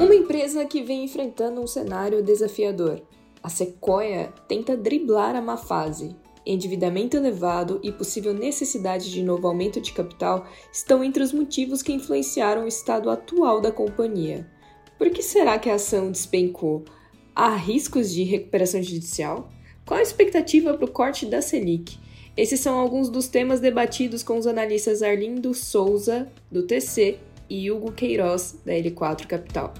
Uma empresa que vem enfrentando um cenário desafiador. A Sequoia tenta driblar a má fase. Endividamento elevado e possível necessidade de novo aumento de capital estão entre os motivos que influenciaram o estado atual da companhia. Por que será que a ação despencou? Há riscos de recuperação judicial? Qual a expectativa para o corte da Selic? Esses são alguns dos temas debatidos com os analistas Arlindo Souza, do TC, e Hugo Queiroz, da L4 Capital.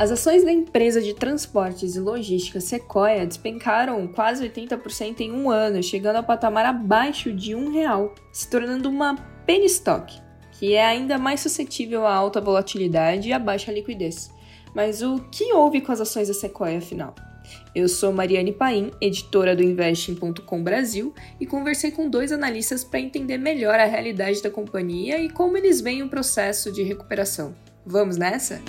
As ações da empresa de transportes e logística Sequoia despencaram quase 80% em um ano, chegando ao patamar abaixo de um real, se tornando uma penny stock, que é ainda mais suscetível à alta volatilidade e à baixa liquidez. Mas o que houve com as ações da Sequoia afinal? Eu sou Mariane Paim, editora do Investing.com Brasil, e conversei com dois analistas para entender melhor a realidade da companhia e como eles veem o processo de recuperação. Vamos nessa?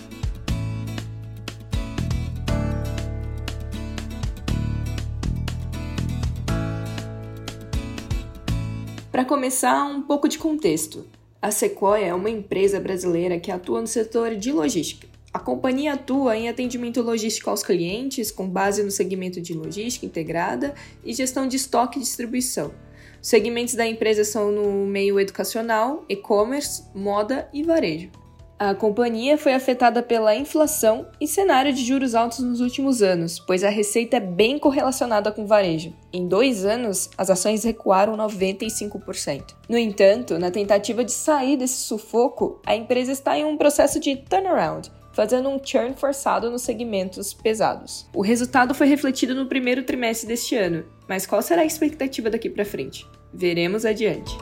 Para começar, um pouco de contexto. A Sequoia é uma empresa brasileira que atua no setor de logística. A companhia atua em atendimento logístico aos clientes, com base no segmento de logística integrada e gestão de estoque e distribuição. Os segmentos da empresa são no meio educacional, e-commerce, moda e varejo. A companhia foi afetada pela inflação e cenário de juros altos nos últimos anos, pois a receita é bem correlacionada com o varejo. Em dois anos, as ações recuaram 95%. No entanto, na tentativa de sair desse sufoco, a empresa está em um processo de turnaround, fazendo um churn forçado nos segmentos pesados. O resultado foi refletido no primeiro trimestre deste ano, mas qual será a expectativa daqui para frente? Veremos adiante.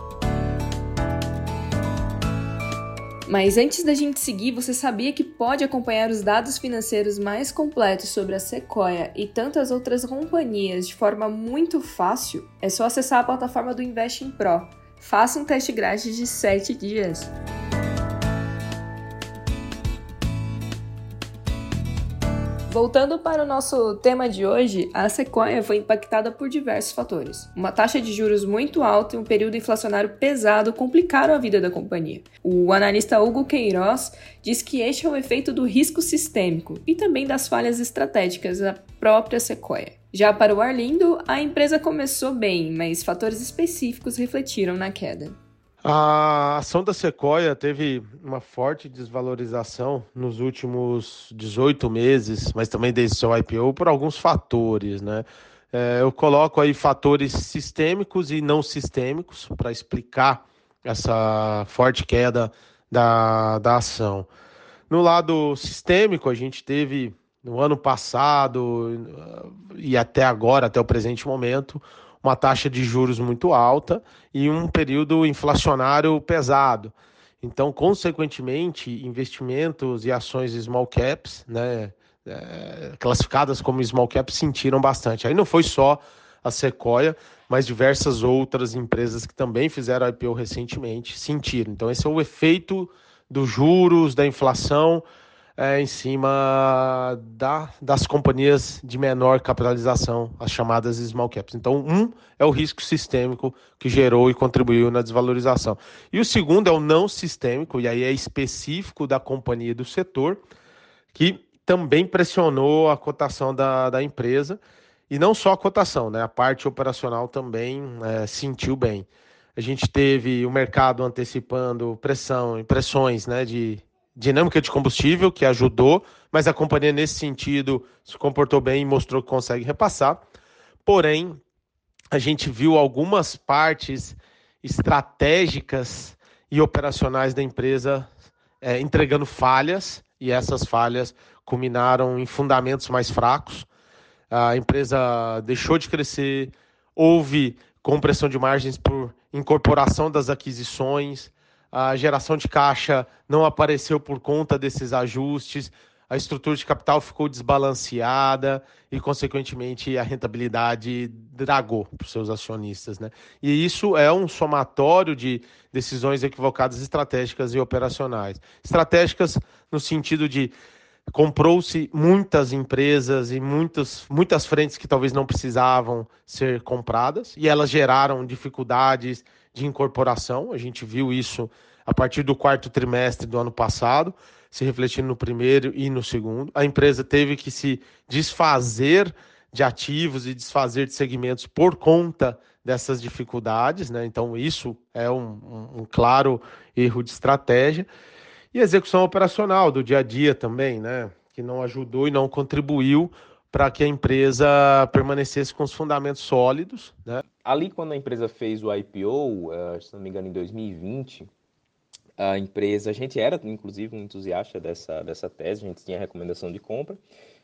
Mas antes da gente seguir, você sabia que pode acompanhar os dados financeiros mais completos sobre a Sequoia e tantas outras companhias de forma muito fácil? É só acessar a plataforma do Investing Pro. Faça um teste grátis de 7 dias. Voltando para o nosso tema de hoje, a Sequoia foi impactada por diversos fatores. Uma taxa de juros muito alta e um período inflacionário pesado complicaram a vida da companhia. O analista Hugo Queiroz diz que este é o efeito do risco sistêmico e também das falhas estratégicas da própria Sequoia. Já para o Arlindo, a empresa começou bem, mas fatores específicos refletiram na queda. A ação da Sequoia teve uma forte desvalorização nos últimos 18 meses, mas também desde seu IPO, por alguns fatores, né? É, eu coloco aí fatores sistêmicos e não sistêmicos para explicar essa forte queda da, da ação. No lado sistêmico, a gente teve no ano passado e até agora, até o presente momento, uma taxa de juros muito alta e um período inflacionário pesado. Então, consequentemente, investimentos e ações small caps, né, é, classificadas como small caps, sentiram bastante. Aí não foi só a Sequoia, mas diversas outras empresas que também fizeram IPO recentemente sentiram. Então, esse é o efeito dos juros, da inflação é, em cima da, das companhias de menor capitalização, as chamadas small caps. Então, um é o risco sistêmico que gerou e contribuiu na desvalorização. E o segundo é o não sistêmico, e aí é específico da companhia do setor, que também pressionou a cotação da, da empresa, e não só a cotação, né? a parte operacional também é, sentiu bem. A gente teve o mercado antecipando pressão, pressões né, de dinâmica de combustível, que ajudou, mas a companhia, nesse sentido, se comportou bem e mostrou que consegue repassar. Porém, a gente viu algumas partes estratégicas e operacionais da empresa é, entregando falhas, e essas falhas culminaram em fundamentos mais fracos. A empresa deixou de crescer, houve compressão de margens por incorporação das aquisições, a geração de caixa não apareceu por conta desses ajustes, a estrutura de capital ficou desbalanceada e, consequentemente, a rentabilidade dragou para os seus acionistas. Né? E isso é um somatório de decisões equivocadas estratégicas e operacionais. Estratégicas no sentido de comprou-se muitas empresas e muitas, muitas frentes que talvez não precisavam ser compradas, e elas geraram dificuldades de incorporação. A gente viu isso a partir do quarto trimestre do ano passado, se refletindo no primeiro e no segundo. A empresa teve que se desfazer de ativos e desfazer de segmentos por conta dessas dificuldades, né? Então, isso é um, um, um claro erro de estratégia. E execução operacional do dia a dia também, né? Que não ajudou e não contribuiu para que a empresa permanecesse com os fundamentos sólidos. Né? Ali, quando a empresa fez o IPO, uh, se não me engano, em 2020, a empresa, a gente era inclusive um entusiasta dessa, dessa tese, a gente tinha recomendação de compra.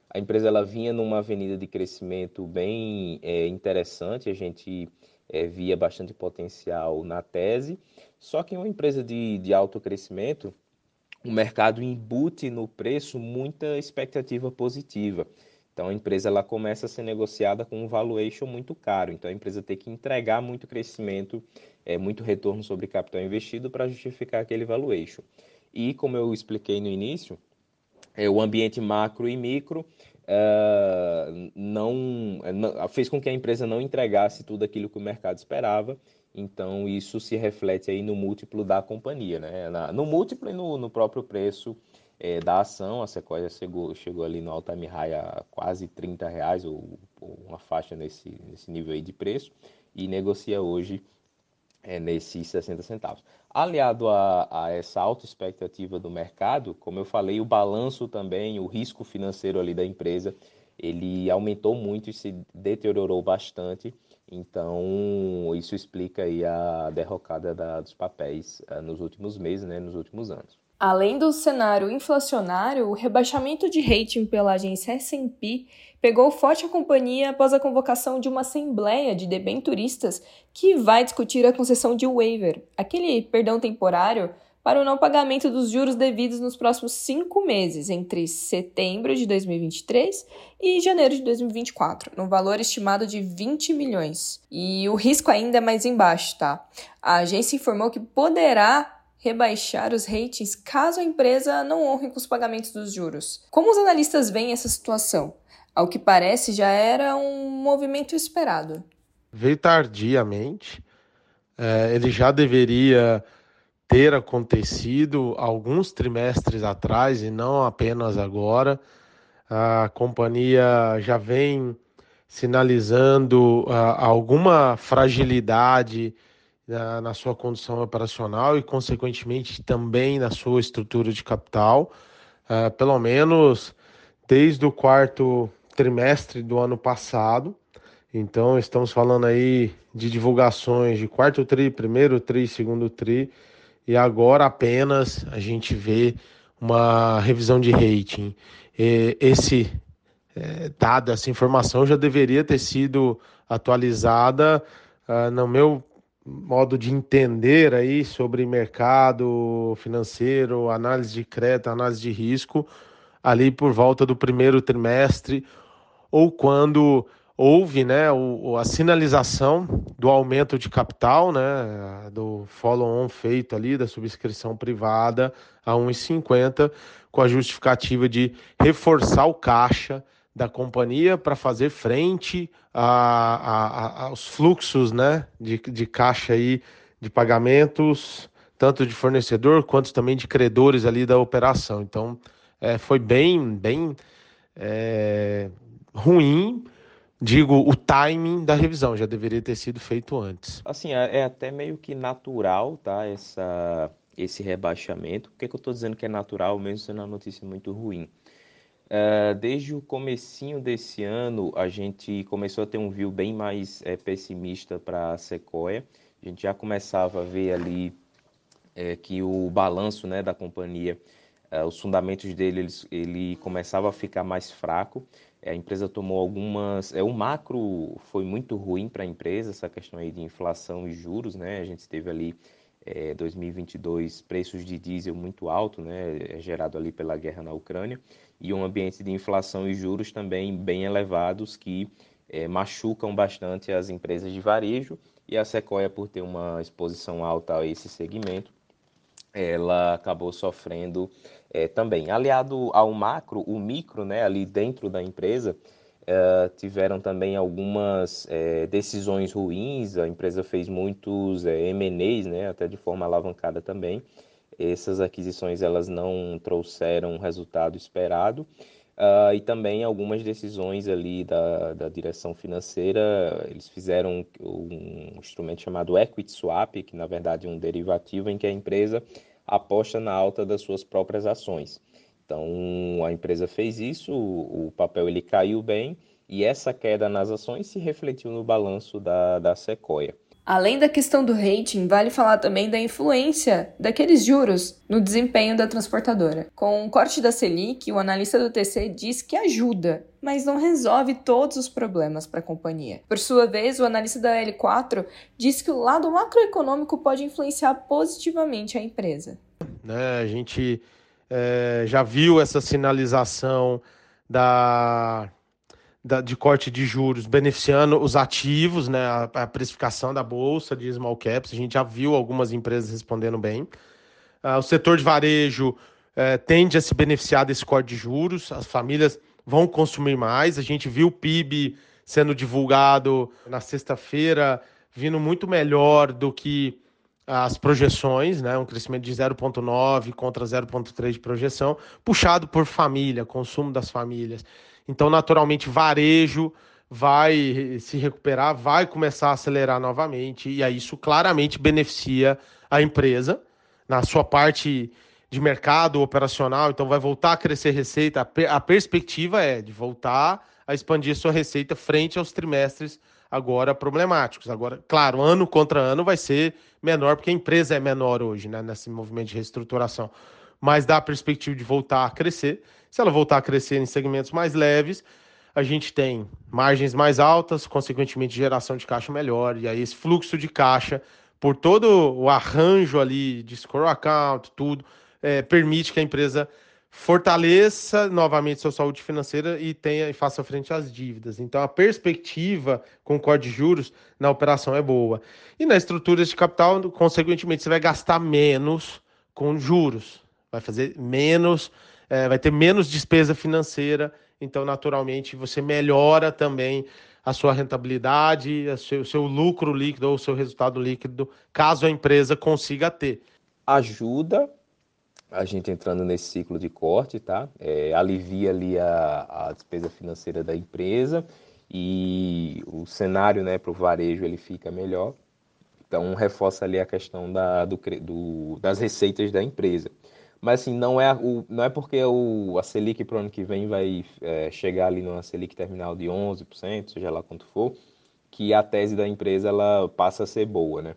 A empresa ela vinha numa avenida de crescimento bem é, interessante, a gente é, via bastante potencial na tese. Só que uma empresa de, de alto crescimento, o mercado embute no preço muita expectativa positiva. Então a empresa ela começa a ser negociada com um valuation muito caro. Então a empresa tem que entregar muito crescimento, é, muito retorno sobre capital investido para justificar aquele valuation. E como eu expliquei no início, é, o ambiente macro e micro uh, não, não, fez com que a empresa não entregasse tudo aquilo que o mercado esperava. Então isso se reflete aí no múltiplo da companhia, né? No múltiplo e no, no próprio preço é, da ação. A Sequoia chegou, chegou ali no all-time high a quase 30 reais, ou, ou, uma faixa nesse, nesse nível aí de preço, e negocia hoje é, nesses 60 centavos. Aliado a, a essa alta expectativa do mercado, como eu falei, o balanço também, o risco financeiro ali da empresa, ele aumentou muito e se deteriorou bastante. Então, isso explica aí a derrocada da, dos papéis uh, nos últimos meses, né, nos últimos anos. Além do cenário inflacionário, o rebaixamento de rating pela agência S&P pegou forte a companhia após a convocação de uma assembleia de debenturistas que vai discutir a concessão de waiver, aquele perdão temporário para o não pagamento dos juros devidos nos próximos cinco meses, entre setembro de 2023 e janeiro de 2024, no valor estimado de 20 milhões. E o risco ainda é mais embaixo, tá? A agência informou que poderá rebaixar os ratings caso a empresa não honre com os pagamentos dos juros. Como os analistas veem essa situação? Ao que parece, já era um movimento esperado. Veio tardiamente, é, ele já deveria ter acontecido alguns trimestres atrás e não apenas agora. A companhia já vem sinalizando uh, alguma fragilidade na, na sua condição operacional e, consequentemente, também na sua estrutura de capital, uh, pelo menos desde o quarto trimestre do ano passado. Então, estamos falando aí de divulgações de quarto tri, primeiro tri, segundo tri, e agora apenas a gente vê uma revisão de rating. Esse é, dado, essa informação já deveria ter sido atualizada, uh, no meu modo de entender aí sobre mercado financeiro, análise de crédito, análise de risco, ali por volta do primeiro trimestre, ou quando houve né, o, a sinalização do aumento de capital, né, do follow-on feito ali, da subscrição privada a 1,50, com a justificativa de reforçar o caixa da companhia para fazer frente a, a, a, aos fluxos né, de, de caixa aí, de pagamentos, tanto de fornecedor quanto também de credores ali da operação. Então, é, foi bem, bem é, ruim, digo, o timing da revisão, já deveria ter sido feito antes. Assim, é, é até meio que natural, tá, essa, esse rebaixamento. Por que, que eu estou dizendo que é natural, mesmo sendo uma notícia muito ruim? Uh, desde o comecinho desse ano, a gente começou a ter um view bem mais é, pessimista para a Sequoia. A gente já começava a ver ali é, que o balanço né, da companhia, uh, os fundamentos dele, ele, ele começava a ficar mais fraco. A empresa tomou algumas... É, o macro foi muito ruim para a empresa, essa questão aí de inflação e juros. Né? A gente teve ali é, 2022 preços de diesel muito alto, né, gerado ali pela guerra na Ucrânia e um ambiente de inflação e juros também bem elevados que é, machucam bastante as empresas de varejo e a Sequoia, por ter uma exposição alta a esse segmento, ela acabou sofrendo é, também. Aliado ao macro, o micro, né, ali dentro da empresa, Uh, tiveram também algumas é, decisões ruins, a empresa fez muitos é, M&As, né, até de forma alavancada também. Essas aquisições elas não trouxeram o resultado esperado. Uh, e também algumas decisões ali da, da direção financeira, eles fizeram um instrumento chamado Equity Swap, que na verdade é um derivativo em que a empresa aposta na alta das suas próprias ações. Então a empresa fez isso, o, papel ele caiu bem e essa queda nas ações se refletiu no balanço da, da Sequoia. Além da questão do rating, vale falar também da influência daqueles juros no desempenho da transportadora. Com o corte da Selic, o analista do TC diz que ajuda, mas não resolve todos os problemas para a companhia. Por sua vez, o analista da L4 diz que o lado macroeconômico pode influenciar positivamente a empresa. Né, a gente é, já viu essa sinalização da da, de corte de juros beneficiando os ativos, né, a, a, precificação da bolsa de small caps. A gente já viu algumas empresas respondendo bem. Uh, o setor de varejo uh, tende a se beneficiar desse corte de juros. As famílias vão consumir mais. A gente viu o PIB sendo divulgado na sexta-feira, vindo muito melhor do que as projeções, né? Um crescimento de 0,9 contra 0,3 de projeção, puxado por família, consumo das famílias. Então, naturalmente, varejo vai se recuperar, vai começar a acelerar novamente, e aí isso claramente beneficia a empresa na sua parte de mercado operacional, então vai voltar a crescer receita. A, perspectiva é de voltar a expandir sua receita frente aos trimestres agora problemáticos. Agora, claro, ano contra ano vai ser menor, porque a empresa é menor hoje, né, nesse movimento de reestruturação. Mas dá a perspectiva de voltar a crescer. Se ela voltar a crescer em segmentos mais leves, a gente tem margens mais altas, consequentemente geração de caixa melhor, e aí esse fluxo de caixa, por todo o arranjo ali de score account, tudo, é, permite que a empresa fortaleça novamente sua saúde financeira e tenha e faça frente às dívidas. Então a perspectiva com o de juros na operação é boa. E na estrutura de capital, consequentemente, você vai gastar menos com juros, vai fazer menos é, vai ter menos despesa financeira, então, naturalmente, você melhora também a sua rentabilidade, o seu, seu lucro líquido ou o seu resultado líquido, caso a empresa consiga ter. Ajuda a gente entrando nesse ciclo de corte, tá? É, alivia ali a, a despesa financeira da empresa e o cenário, né, para o varejo ele fica melhor. Então reforça ali a questão da, do, do, das receitas da empresa. Mas assim, não é, o, não é porque o, a Selic para o ano que vem vai é, chegar ali numa Selic terminal de 11%, seja lá quanto for, que a tese da empresa ela passa a ser boa, né?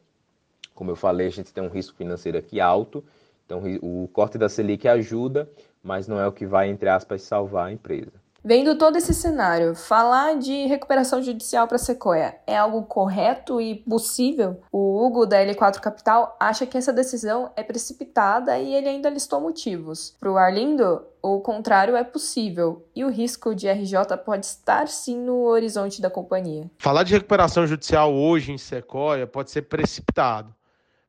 Como eu falei, a gente tem um risco financeiro aqui alto, então o corte da Selic ajuda, mas não é o que vai, entre aspas, salvar a empresa. Vendo todo esse cenário, falar de recuperação judicial para Sequoia é algo correto e possível? O Hugo da L4 Capital acha que essa decisão é precipitada e ele ainda listou motivos. Para o Arlindo, o contrário é possível e o risco de RJ pode estar sim no horizonte da companhia. Falar de recuperação judicial hoje em Sequoia pode ser precipitado.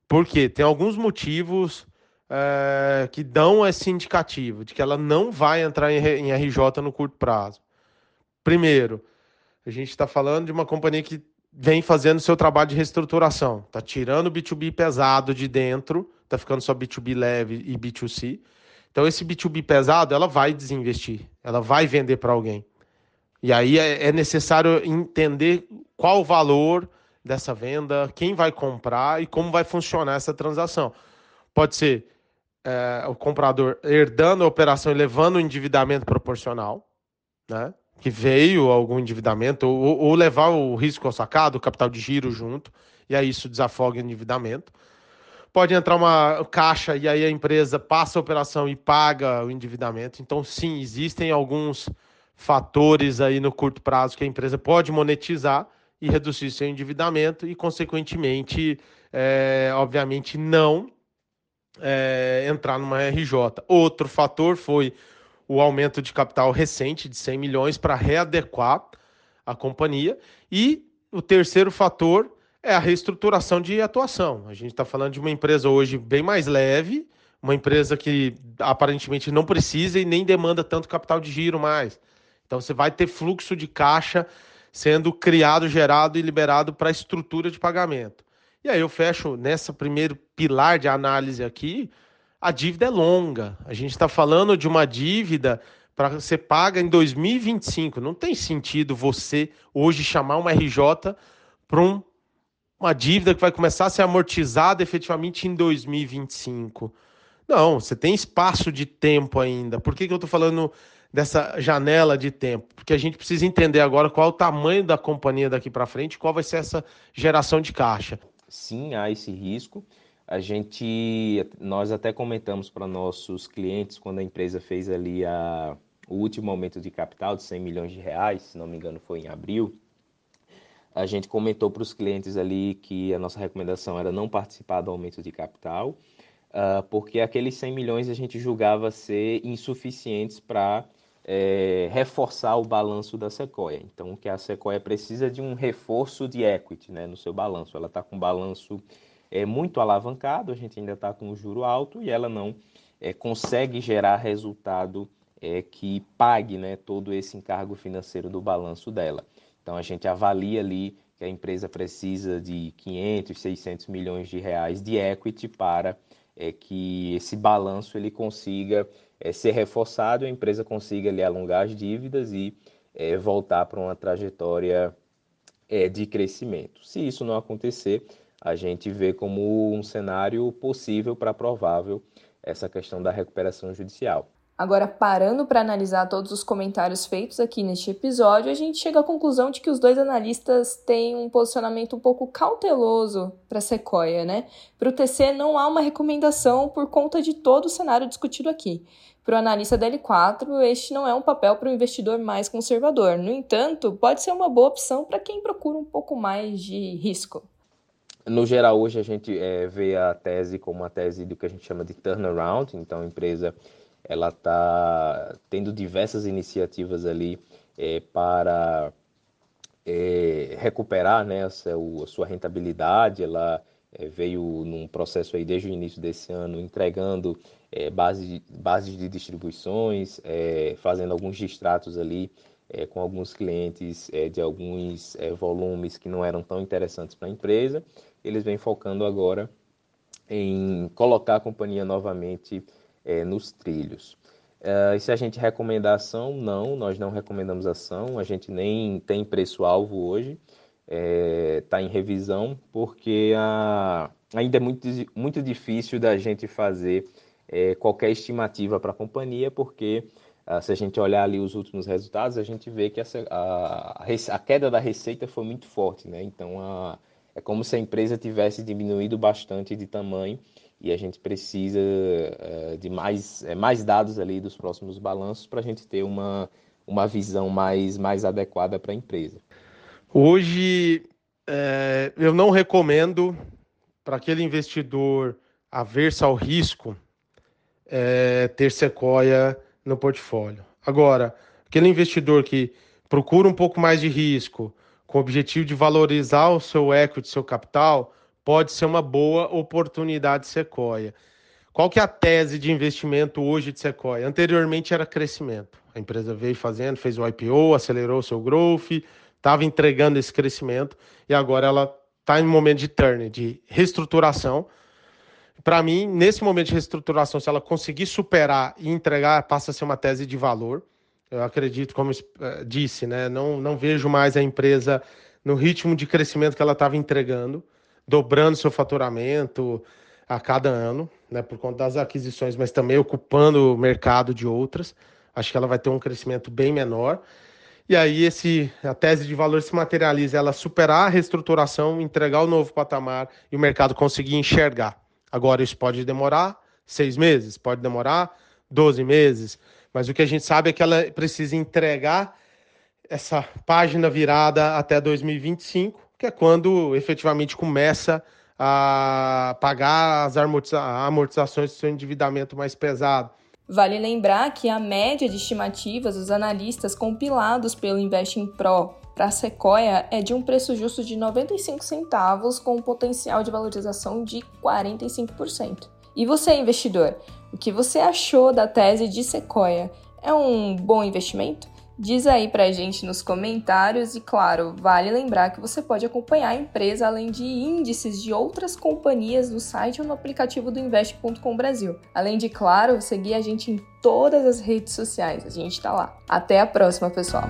Por quê? Tem alguns motivos é, que dão esse indicativo de que ela não vai entrar em, em RJ no curto prazo. Primeiro, a gente está falando de uma companhia que vem fazendo seu trabalho de reestruturação, está tirando o B2B pesado de dentro, está ficando só B2B leve e B2C. Então, esse B2B pesado, ela vai desinvestir, ela vai vender para alguém. E aí é, é necessário entender qual o valor dessa venda, quem vai comprar e como vai funcionar essa transação. Pode ser é, o comprador herdando a operação e levando o endividamento proporcional, né? que veio algum endividamento, ou, ou, levar o risco ao sacado, o capital de giro junto, e aí isso desafoga o endividamento. Pode entrar uma caixa e aí a empresa passa a operação e paga o endividamento. Então, sim, existem alguns fatores aí no curto prazo que a empresa pode monetizar e reduzir seu endividamento e, consequentemente, é, obviamente, não é, entrar numa RJ. Outro fator foi o aumento de capital recente de 100 milhões para readequar a companhia. E o terceiro fator é a reestruturação de atuação. A gente está falando de uma empresa hoje bem mais leve, uma empresa que aparentemente não precisa e nem demanda tanto capital de giro mais. Então você vai ter fluxo de caixa sendo criado, gerado e liberado para a estrutura de pagamento. E aí eu fecho nessa primeiro pilar de análise aqui, a dívida é longa. A gente está falando de uma dívida para ser paga em 2025. Não tem sentido você hoje chamar uma RJ para um, uma dívida que vai começar a ser amortizada efetivamente em 2025. Não, você tem espaço de tempo ainda. Por que, que eu estou falando dessa janela de tempo? Porque a gente precisa entender agora qual é o tamanho da companhia daqui para frente, qual vai ser essa geração de caixa. Sim, há esse risco. A gente, nós até comentamos para nossos clientes quando a empresa fez ali a, o último aumento de capital de 100 milhões de reais, se não me engano foi em abril. A gente comentou para os clientes ali que a nossa recomendação era não participar do aumento de capital uh, porque aqueles 100 milhões a gente julgava ser insuficientes para é, reforçar o balanço da Sequoia. Então, que a Sequoia precisa de um reforço de equity né, no seu balanço. Ela está com um balanço é, muito alavancado, a gente ainda está com um juro alto e ela não é, consegue gerar resultado é, que pague né, todo esse encargo financeiro do balanço dela. Então, a gente avalia ali que a empresa precisa de 500, 600 milhões de reais de equity para é que esse balanço ele consiga é, ser reforçado, a empresa consiga ali, alongar as dívidas e é, voltar para uma trajetória é, de crescimento. Se isso não acontecer, a gente vê como um cenário possível para provável essa questão da recuperação judicial. Agora, parando para analisar todos os comentários feitos aqui neste episódio, a gente chega à conclusão de que os dois analistas têm um posicionamento um pouco cauteloso para a Sequoia, né? Para o TC não há uma recomendação por conta de todo o cenário discutido aqui. Para o analista da L4, este não é um papel para o investidor mais conservador. No entanto, pode ser uma boa opção para quem procura um pouco mais de risco. No geral, hoje a gente é, vê a tese como uma tese do que a gente chama de turnaround, então empresa ela está tendo diversas iniciativas ali é, para é, recuperar né, a, sua rentabilidade. Ela é, veio num processo aí desde o início desse ano entregando é, bases base de distribuições, é, fazendo alguns distratos ali é, com alguns clientes é, de alguns volumes que não eram tão interessantes para a empresa. Eles vêm focando agora em colocar a companhia novamente é, nos trilhos. Uh, e se a gente recomenda ação, não, nós não recomendamos ação, a gente nem tem preço-alvo hoje, está é, tá em revisão, porque a, ainda é muito, muito difícil da gente fazer é, qualquer estimativa para a companhia, porque uh, se a gente olhar ali os últimos resultados, a gente vê que essa, a, a queda da receita foi muito forte, né? Então a, é como se a empresa tivesse diminuído bastante de tamanho e a gente precisa uh, de mais, uh, mais dados ali dos próximos balanços para a gente ter uma, uma visão mais, mais adequada para a empresa. Hoje, é, eu não recomendo para aquele investidor averso ao risco é, ter Sequoia no portfólio. Agora, aquele investidor que procura um pouco mais de risco, com o objetivo de valorizar o seu equity, seu capital, pode ser uma boa oportunidade Sequoia. Qual que é a tese de investimento hoje de Sequoia? Anteriormente era crescimento. A empresa veio fazendo, fez o IPO, acelerou seu growth, estava entregando esse crescimento e agora ela está em um momento de turn, de reestruturação. Para mim, nesse momento de reestruturação, se ela conseguir superar e entregar, passa a ser uma tese de valor. Eu acredito, como eh, disse, né, não, não vejo mais a empresa no ritmo de crescimento que ela estava entregando dobrando seu faturamento a cada ano, né, por conta das aquisições, mas também ocupando o mercado de outras. Acho que ela vai ter um crescimento bem menor. E aí esse a tese de valor se materializa, ela superar a reestruturação, entregar o novo patamar e o mercado conseguir enxergar. Agora isso pode demorar seis meses, pode demorar 12 meses, mas o que a gente sabe é que ela precisa entregar essa página virada até 2025 que é quando efetivamente começa a pagar as amortizações do seu endividamento mais pesado. Vale lembrar que a média de estimativas dos analistas compilados pelo Investing Pro para a Sequoia é de um preço justo de 95 centavos com um potencial de valorização de 45%. E você, investidor, o que você achou da tese de Sequoia? É um bom investimento? Diz aí pra gente nos comentários e, claro, vale lembrar que você pode acompanhar a empresa além de índices de outras companhias no site ou no aplicativo do Invest.com Brasil. Além de, claro, seguir a gente em todas as redes sociais. A gente tá lá. Até a próxima, pessoal!